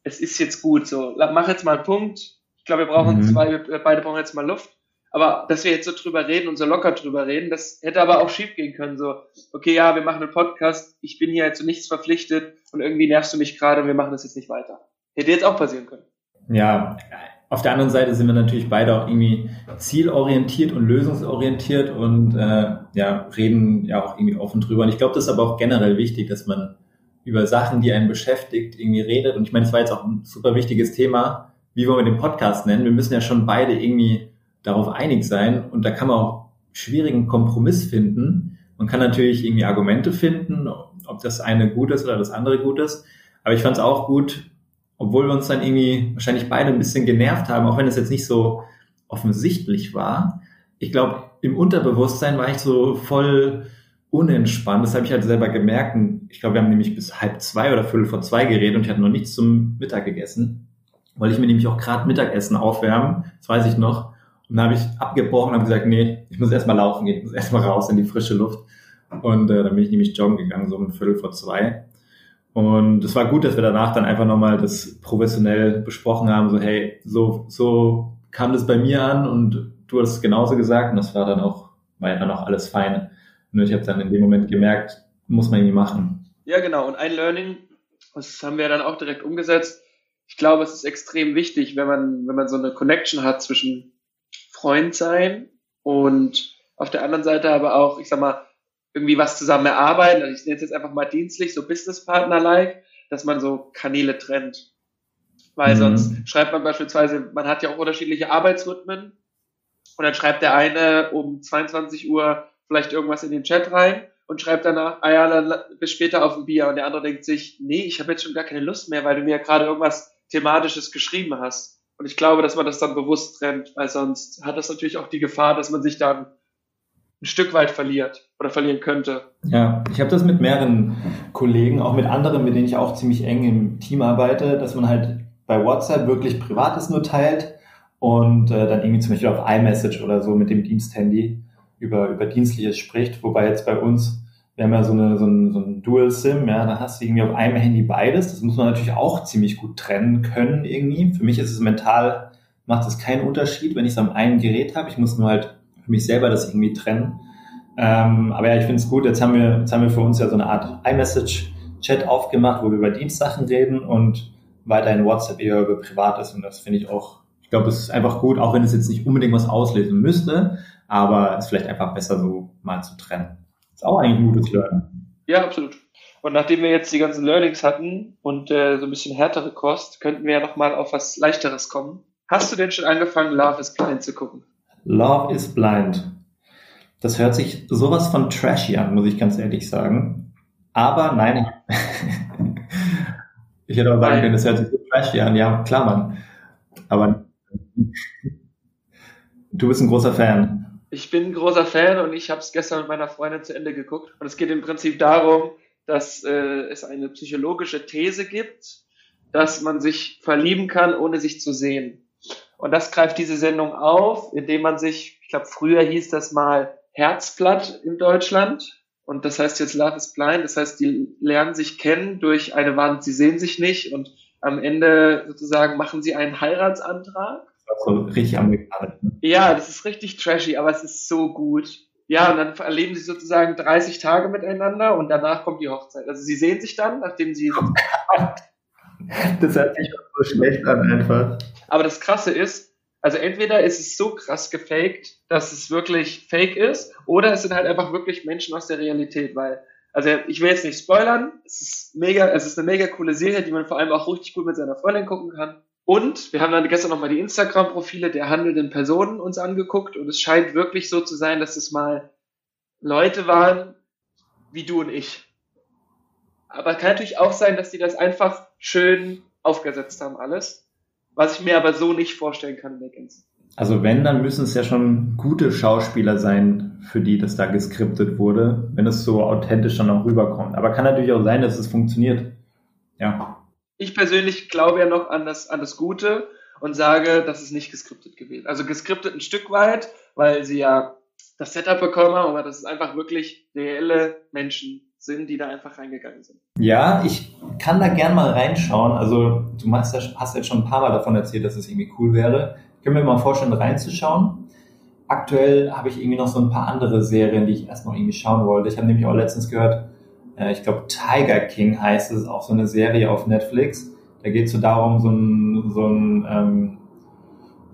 B: es ist jetzt gut, so, mach jetzt mal einen Punkt. Ich glaube, wir brauchen mhm. zwei, wir beide brauchen jetzt mal Luft. Aber dass wir jetzt so drüber reden und so locker drüber reden, das hätte aber auch schief gehen können. So, okay, ja, wir machen einen Podcast, ich bin hier zu nichts verpflichtet und irgendwie nervst du mich gerade und wir machen das jetzt nicht weiter. Hätte jetzt auch passieren können.
A: Ja, auf der anderen Seite sind wir natürlich beide auch irgendwie zielorientiert und lösungsorientiert und äh, ja, reden ja auch irgendwie offen drüber. Und ich glaube, das ist aber auch generell wichtig, dass man über Sachen, die einen beschäftigt, irgendwie redet. Und ich meine, es war jetzt auch ein super wichtiges Thema, wie wollen wir den Podcast nennen. Wir müssen ja schon beide irgendwie darauf einig sein und da kann man auch schwierigen Kompromiss finden. Man kann natürlich irgendwie Argumente finden, ob das eine gut ist oder das andere gut ist. Aber ich fand es auch gut, obwohl wir uns dann irgendwie wahrscheinlich beide ein bisschen genervt haben, auch wenn es jetzt nicht so offensichtlich war. Ich glaube, im Unterbewusstsein war ich so voll unentspannt. Das habe ich halt selber gemerkt. Und ich glaube, wir haben nämlich bis halb zwei oder viertel vor zwei geredet und ich hatte noch nichts zum Mittag gegessen. Wollte ich mir nämlich auch gerade Mittagessen aufwärmen, das weiß ich noch. Und dann habe ich abgebrochen und gesagt, nee, ich muss erstmal laufen gehen, ich muss erstmal raus in die frische Luft. Und äh, dann bin ich nämlich joggen gegangen, so um Viertel vor zwei. Und es war gut, dass wir danach dann einfach nochmal das professionell besprochen haben, so hey, so, so kam das bei mir an und du hast es genauso gesagt und das war dann auch, war ja dann auch alles fein. Nur ich habe dann in dem Moment gemerkt, muss man irgendwie machen.
B: Ja, genau. Und ein Learning, das haben wir dann auch direkt umgesetzt. Ich glaube, es ist extrem wichtig, wenn man, wenn man so eine Connection hat zwischen Freund sein und auf der anderen Seite aber auch, ich sag mal, irgendwie was zusammen erarbeiten, also ich nenne es jetzt einfach mal dienstlich, so Businesspartner-like, dass man so Kanäle trennt. Weil mhm. sonst schreibt man beispielsweise, man hat ja auch unterschiedliche Arbeitsrhythmen und dann schreibt der eine um 22 Uhr vielleicht irgendwas in den Chat rein und schreibt danach, ah ja, dann bis später auf ein Bier und der andere denkt sich, nee, ich habe jetzt schon gar keine Lust mehr, weil du mir ja gerade irgendwas thematisches geschrieben hast. Und ich glaube, dass man das dann bewusst trennt, weil sonst hat das natürlich auch die Gefahr, dass man sich dann ein Stück weit verliert oder verlieren könnte.
A: Ja, ich habe das mit mehreren Kollegen, auch mit anderen, mit denen ich auch ziemlich eng im Team arbeite, dass man halt bei WhatsApp wirklich Privates nur teilt und äh, dann irgendwie zum Beispiel auf iMessage oder so mit dem Diensthandy über, über Dienstliches spricht, wobei jetzt bei uns wir haben ja so, eine, so, ein, so ein Dual SIM, ja, da hast du irgendwie auf einem Handy beides. Das muss man natürlich auch ziemlich gut trennen können irgendwie. Für mich ist es mental, macht es keinen Unterschied, wenn ich es am einen Gerät habe. Ich muss nur halt für mich selber das irgendwie trennen. Ähm, aber ja, ich finde es gut. Jetzt haben wir, jetzt haben wir für uns ja so eine Art iMessage-Chat aufgemacht, wo wir über Dienstsachen reden und weiterhin WhatsApp eher über Privates. Und das finde ich auch, ich glaube, es ist einfach gut, auch wenn es jetzt nicht unbedingt was auslesen müsste, aber es ist vielleicht einfach besser so mal zu trennen. Ist auch eigentlich ein gutes Learning.
B: Ja, absolut. Und nachdem wir jetzt die ganzen Learnings hatten und äh, so ein bisschen härtere Kost, könnten wir ja noch mal auf was Leichteres kommen. Hast du denn schon angefangen, Love is Blind zu gucken?
A: Love is Blind. Das hört sich sowas von trashy an, muss ich ganz ehrlich sagen. Aber nein, ich <laughs> hätte auch sagen können, das hört sich so trashy an. Ja, klar, Mann. Aber du bist ein großer Fan.
B: Ich bin ein großer Fan und ich habe es gestern mit meiner Freundin zu Ende geguckt. Und es geht im Prinzip darum, dass äh, es eine psychologische These gibt, dass man sich verlieben kann, ohne sich zu sehen. Und das greift diese Sendung auf, indem man sich, ich glaube, früher hieß das mal Herzblatt in Deutschland. Und das heißt jetzt Love is Blind. Das heißt, die lernen sich kennen durch eine Wand, sie sehen sich nicht und am Ende sozusagen machen sie einen Heiratsantrag.
A: So richtig amerikanisch. Ne?
B: Ja, das ist richtig trashy, aber es ist so gut. Ja, und dann erleben sie sozusagen 30 Tage miteinander und danach kommt die Hochzeit. Also sie sehen sich dann, nachdem sie. <laughs>
A: das hört sich so schlecht an einfach.
B: Aber das Krasse ist, also entweder ist es so krass gefaked, dass es wirklich fake ist, oder es sind halt einfach wirklich Menschen aus der Realität, weil, also ich will jetzt nicht spoilern, es ist mega, es ist eine mega coole Serie, die man vor allem auch richtig gut mit seiner Freundin gucken kann. Und wir haben dann gestern nochmal die Instagram-Profile der handelnden Personen uns angeguckt und es scheint wirklich so zu sein, dass es mal Leute waren wie du und ich. Aber kann natürlich auch sein, dass die das einfach schön aufgesetzt haben, alles. Was ich mir aber so nicht vorstellen kann Gänze.
A: Also wenn, dann müssen es ja schon gute Schauspieler sein, für die das da geskriptet wurde, wenn es so authentisch dann auch rüberkommt. Aber kann natürlich auch sein, dass es funktioniert. Ja.
B: Ich persönlich glaube ja noch an das, an das Gute und sage, das ist nicht geskriptet gewesen. Also geskriptet ein Stück weit, weil sie ja das Setup bekommen haben, aber das ist einfach wirklich reelle Menschen sind, die da einfach reingegangen sind.
A: Ja, ich kann da gern mal reinschauen. Also du hast jetzt schon ein paar Mal davon erzählt, dass es irgendwie cool wäre. Ich kann mir mal vorstellen, reinzuschauen. Aktuell habe ich irgendwie noch so ein paar andere Serien, die ich erst noch irgendwie schauen wollte. Ich habe nämlich auch letztens gehört, ich glaube Tiger King heißt es, auch so eine Serie auf Netflix. Da geht es so darum, so ein, so ein ähm,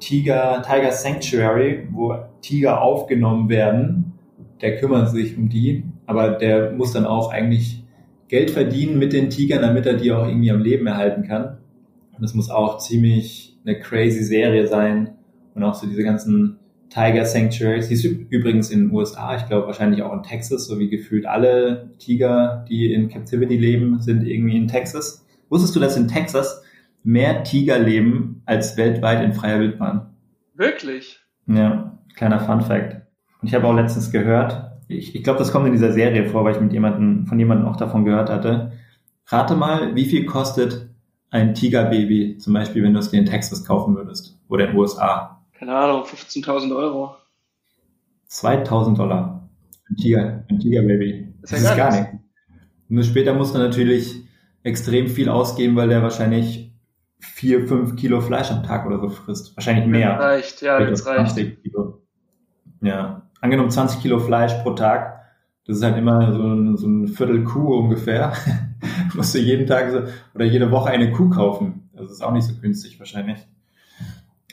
A: Tiger, Tiger Sanctuary, wo Tiger aufgenommen werden. Der kümmert sich um die aber der muss dann auch eigentlich Geld verdienen mit den Tigern, damit er die auch irgendwie am Leben erhalten kann. Und es muss auch ziemlich eine crazy Serie sein und auch so diese ganzen Tiger Sanctuaries, die ist übrigens in den USA, ich glaube wahrscheinlich auch in Texas, so wie gefühlt alle Tiger, die in Captivity leben, sind irgendwie in Texas. Wusstest du, dass in Texas mehr Tiger leben als weltweit in freier Wildbahn?
B: Wirklich?
A: Ja, kleiner Fun Fact. Und ich habe auch letztens gehört, ich, ich glaube, das kommt in dieser Serie vor, weil ich mit jemandem, von jemandem auch davon gehört hatte. Rate mal, wie viel kostet ein Tigerbaby, zum Beispiel, wenn du es dir in Texas kaufen würdest oder in den USA?
B: Keine Ahnung, 15.000 Euro.
A: 2.000 Dollar. Ein Tiger, ein Tigerbaby. Das, das ist, gar nichts. Nur später musst du natürlich extrem viel ausgeben, weil der wahrscheinlich vier, fünf Kilo Fleisch am Tag oder so frisst. Wahrscheinlich mehr.
B: Reicht, ja, das reicht.
A: Kilo. Ja, angenommen 20 Kilo Fleisch pro Tag, das ist halt immer so ein, so ein Viertel Kuh ungefähr, <laughs> musst du jeden Tag so, oder jede Woche eine Kuh kaufen. Das ist auch nicht so günstig wahrscheinlich.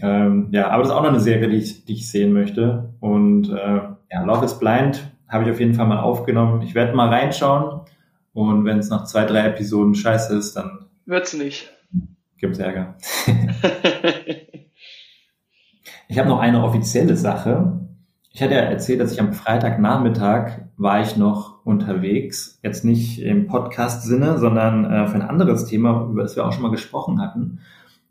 A: Ähm, ja, aber das ist auch noch eine Serie, die ich, die ich sehen möchte. Und äh, ja, Love is Blind habe ich auf jeden Fall mal aufgenommen. Ich werde mal reinschauen und wenn es nach zwei, drei Episoden scheiße ist, dann
B: wird's nicht.
A: Gibt's Ärger. <laughs> ich habe noch eine offizielle Sache. Ich hatte ja erzählt, dass ich am Freitagnachmittag war ich noch unterwegs, jetzt nicht im Podcast-Sinne, sondern äh, für ein anderes Thema, über das wir auch schon mal gesprochen hatten.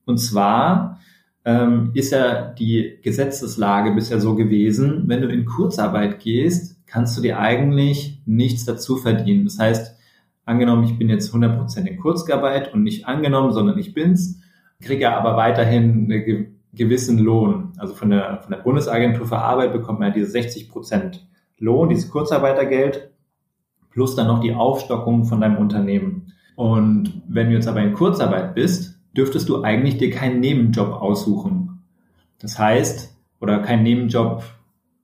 A: Und zwar ähm, ist ja die Gesetzeslage bisher so gewesen, wenn du in Kurzarbeit gehst, kannst du dir eigentlich nichts dazu verdienen. Das heißt, angenommen, ich bin jetzt 100% in Kurzarbeit und nicht angenommen, sondern ich bin's, kriege ja aber weiterhin eine gewissen Lohn. Also von der, von der Bundesagentur für Arbeit bekommt man ja diese 60 Prozent Lohn, dieses Kurzarbeitergeld plus dann noch die Aufstockung von deinem Unternehmen. Und wenn du jetzt aber in Kurzarbeit bist, dürftest du eigentlich dir keinen Nebenjob aussuchen. Das heißt, oder keinen Nebenjob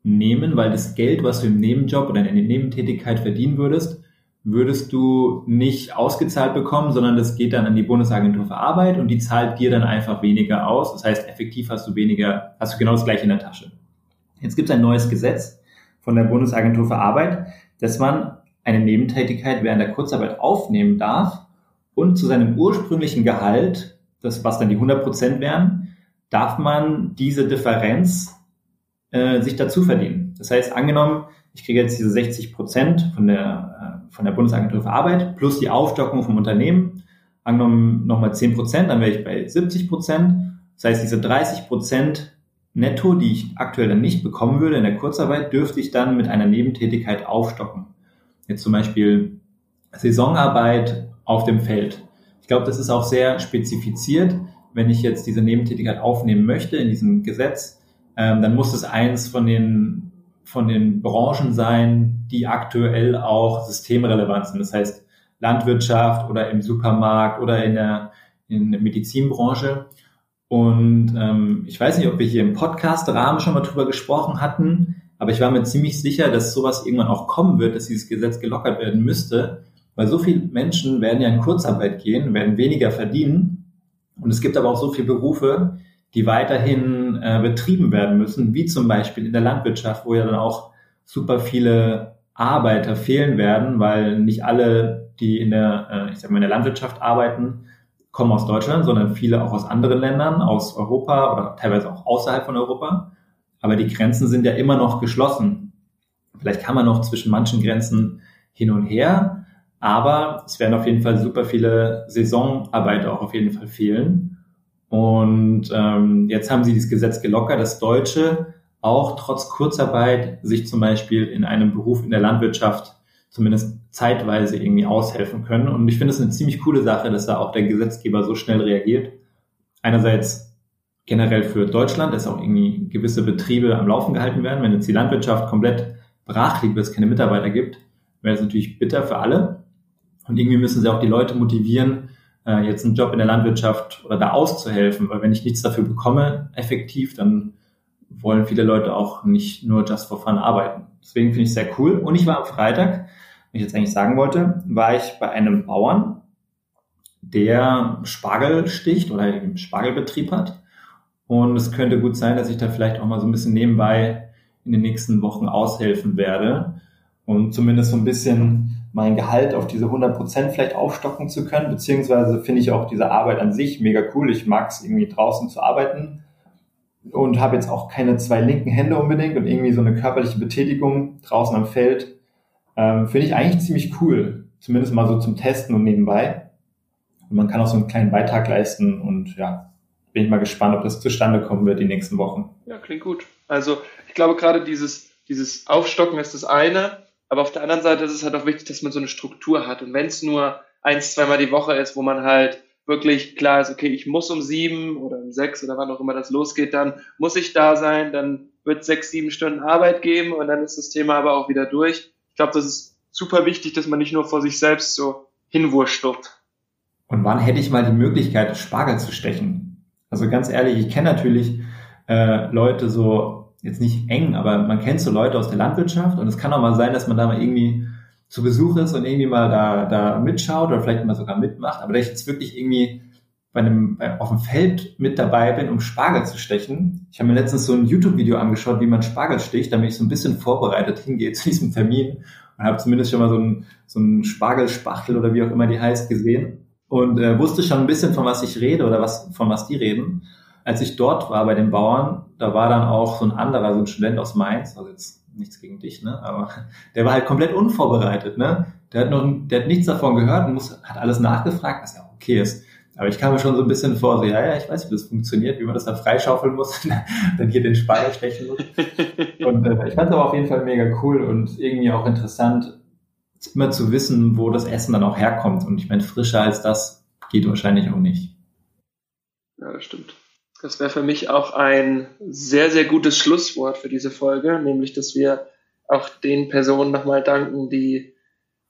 A: nehmen, weil das Geld, was du im Nebenjob oder in der Nebentätigkeit verdienen würdest, würdest du nicht ausgezahlt bekommen, sondern das geht dann an die Bundesagentur für Arbeit und die zahlt dir dann einfach weniger aus. Das heißt, effektiv hast du weniger, hast du genau das gleiche in der Tasche. Jetzt gibt es ein neues Gesetz von der Bundesagentur für Arbeit, dass man eine Nebentätigkeit während der Kurzarbeit aufnehmen darf und zu seinem ursprünglichen Gehalt, das was dann die 100 Prozent wären, darf man diese Differenz äh, sich dazu verdienen. Das heißt, angenommen, ich kriege jetzt diese 60 Prozent von der, äh, von der Bundesagentur für Arbeit plus die Aufstockung vom Unternehmen, angenommen nochmal 10 Prozent, dann wäre ich bei 70 Prozent. Das heißt, diese 30 Prozent netto, die ich aktuell dann nicht bekommen würde in der Kurzarbeit, dürfte ich dann mit einer Nebentätigkeit aufstocken. Jetzt zum Beispiel Saisonarbeit auf dem Feld. Ich glaube, das ist auch sehr spezifiziert. Wenn ich jetzt diese Nebentätigkeit aufnehmen möchte in diesem Gesetz, ähm, dann muss es eins von den, von den Branchen sein, die aktuell auch systemrelevant sind. Das heißt Landwirtschaft oder im Supermarkt oder in der, in der Medizinbranche. Und ähm, ich weiß nicht, ob wir hier im Podcast-Rahmen schon mal drüber gesprochen hatten, aber ich war mir ziemlich sicher, dass sowas irgendwann auch kommen wird, dass dieses Gesetz gelockert werden müsste, weil so viele Menschen werden ja in Kurzarbeit gehen, werden weniger verdienen. Und es gibt aber auch so viele Berufe, die weiterhin äh, betrieben werden müssen, wie zum Beispiel in der Landwirtschaft, wo ja dann auch super viele Arbeiter fehlen werden, weil nicht alle, die in der, äh, ich sag mal, in der Landwirtschaft arbeiten, kommen aus Deutschland, sondern viele auch aus anderen Ländern, aus Europa oder teilweise auch außerhalb von Europa. Aber die Grenzen sind ja immer noch geschlossen. Vielleicht kann man noch zwischen manchen Grenzen hin und her, aber es werden auf jeden Fall super viele Saisonarbeiter auch auf jeden Fall fehlen. Und ähm, jetzt haben sie dieses Gesetz gelockert, dass Deutsche auch trotz Kurzarbeit sich zum Beispiel in einem Beruf in der Landwirtschaft zumindest zeitweise irgendwie aushelfen können. Und ich finde es eine ziemlich coole Sache, dass da auch der Gesetzgeber so schnell reagiert. Einerseits generell für Deutschland, dass auch irgendwie gewisse Betriebe am Laufen gehalten werden. Wenn jetzt die Landwirtschaft komplett brach liegt, weil es keine Mitarbeiter gibt, wäre das natürlich bitter für alle. Und irgendwie müssen sie auch die Leute motivieren, äh, jetzt einen Job in der Landwirtschaft oder da auszuhelfen, weil wenn ich nichts dafür bekomme, effektiv, dann wollen viele Leute auch nicht nur just for fun arbeiten. Deswegen finde ich es sehr cool. Und ich war am Freitag, wenn ich jetzt eigentlich sagen wollte, war ich bei einem Bauern, der Spargel sticht oder einen Spargelbetrieb hat. Und es könnte gut sein, dass ich da vielleicht auch mal so ein bisschen nebenbei in den nächsten Wochen aushelfen werde und zumindest so ein bisschen mein Gehalt auf diese 100 Prozent vielleicht aufstocken zu können, beziehungsweise finde ich auch diese Arbeit an sich mega cool. Ich mag es irgendwie draußen zu arbeiten und habe jetzt auch keine zwei linken Hände unbedingt und irgendwie so eine körperliche Betätigung draußen am Feld ähm, finde ich eigentlich ziemlich cool, zumindest mal so zum Testen und nebenbei. Und man kann auch so einen kleinen Beitrag leisten und ja, bin ich mal gespannt, ob das zustande kommen wird die nächsten Wochen.
B: Ja, klingt gut. Also ich glaube gerade dieses, dieses Aufstocken ist das eine, aber auf der anderen Seite ist es halt auch wichtig, dass man so eine Struktur hat. Und wenn es nur eins, zweimal die Woche ist, wo man halt wirklich klar ist, okay, ich muss um sieben oder um sechs oder wann auch immer das losgeht, dann muss ich da sein, dann wird sechs, sieben Stunden Arbeit geben und dann ist das Thema aber auch wieder durch. Ich glaube, das ist super wichtig, dass man nicht nur vor sich selbst so hinwurschtelt.
A: Und wann hätte ich mal die Möglichkeit, Spargel zu stechen? Also ganz ehrlich, ich kenne natürlich äh, Leute so jetzt nicht eng, aber man kennt so Leute aus der Landwirtschaft und es kann auch mal sein, dass man da mal irgendwie zu Besuch ist und irgendwie mal da, da mitschaut oder vielleicht mal sogar mitmacht, aber dass ich jetzt wirklich irgendwie bei einem, bei, auf dem Feld mit dabei bin, um Spargel zu stechen. Ich habe mir letztens so ein YouTube-Video angeschaut, wie man Spargel sticht, damit ich so ein bisschen vorbereitet hingehe <laughs> zu diesem Termin und habe zumindest schon mal so ein, so ein Spargelspachtel oder wie auch immer die heißt gesehen und äh, wusste schon ein bisschen, von was ich rede oder was, von was die reden als ich dort war bei den Bauern, da war dann auch so ein anderer, so ein Student aus Mainz, also jetzt nichts gegen dich, ne? Aber <laughs> der war halt komplett unvorbereitet, ne? Der hat noch, der hat nichts davon gehört und muss, hat alles nachgefragt, was ja okay ist. Aber ich kam mir schon so ein bisschen vor, so, ja, ja, ich weiß, wie das funktioniert, wie man das dann freischaufeln muss, <laughs> dann hier den Spargel stechen muss. <laughs> Und äh, ich fand es aber auf jeden Fall mega cool und irgendwie auch interessant, immer zu wissen, wo das Essen dann auch herkommt. Und ich meine, frischer als das geht wahrscheinlich auch nicht.
B: Ja, das stimmt. Das wäre für mich auch ein sehr, sehr gutes Schlusswort für diese Folge, nämlich dass wir auch den Personen nochmal danken, die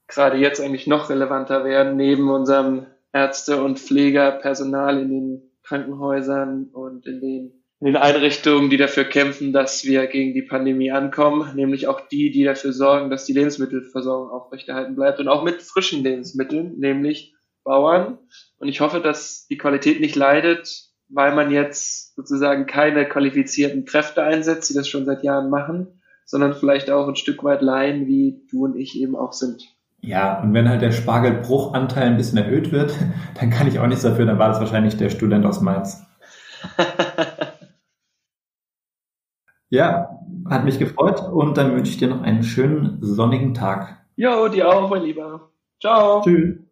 B: gerade jetzt eigentlich noch relevanter werden, neben unserem Ärzte- und Pflegerpersonal in den Krankenhäusern und in den, in den Einrichtungen, die dafür kämpfen, dass wir gegen die Pandemie ankommen, nämlich auch die, die dafür sorgen, dass die Lebensmittelversorgung aufrechterhalten bleibt und auch mit frischen Lebensmitteln, nämlich Bauern. Und ich hoffe, dass die Qualität nicht leidet, weil man jetzt sozusagen keine qualifizierten Kräfte einsetzt, die das schon seit Jahren machen, sondern vielleicht auch ein Stück weit Laien, wie du und ich eben auch sind.
A: Ja, und wenn halt der Spargelbruchanteil ein bisschen erhöht wird, <laughs> dann kann ich auch nichts dafür, dann war das wahrscheinlich der Student aus Mainz. <laughs> ja, hat mich gefreut und dann wünsche ich dir noch einen schönen sonnigen Tag.
B: Jo, dir auch, mein Lieber. Ciao. Tschüss.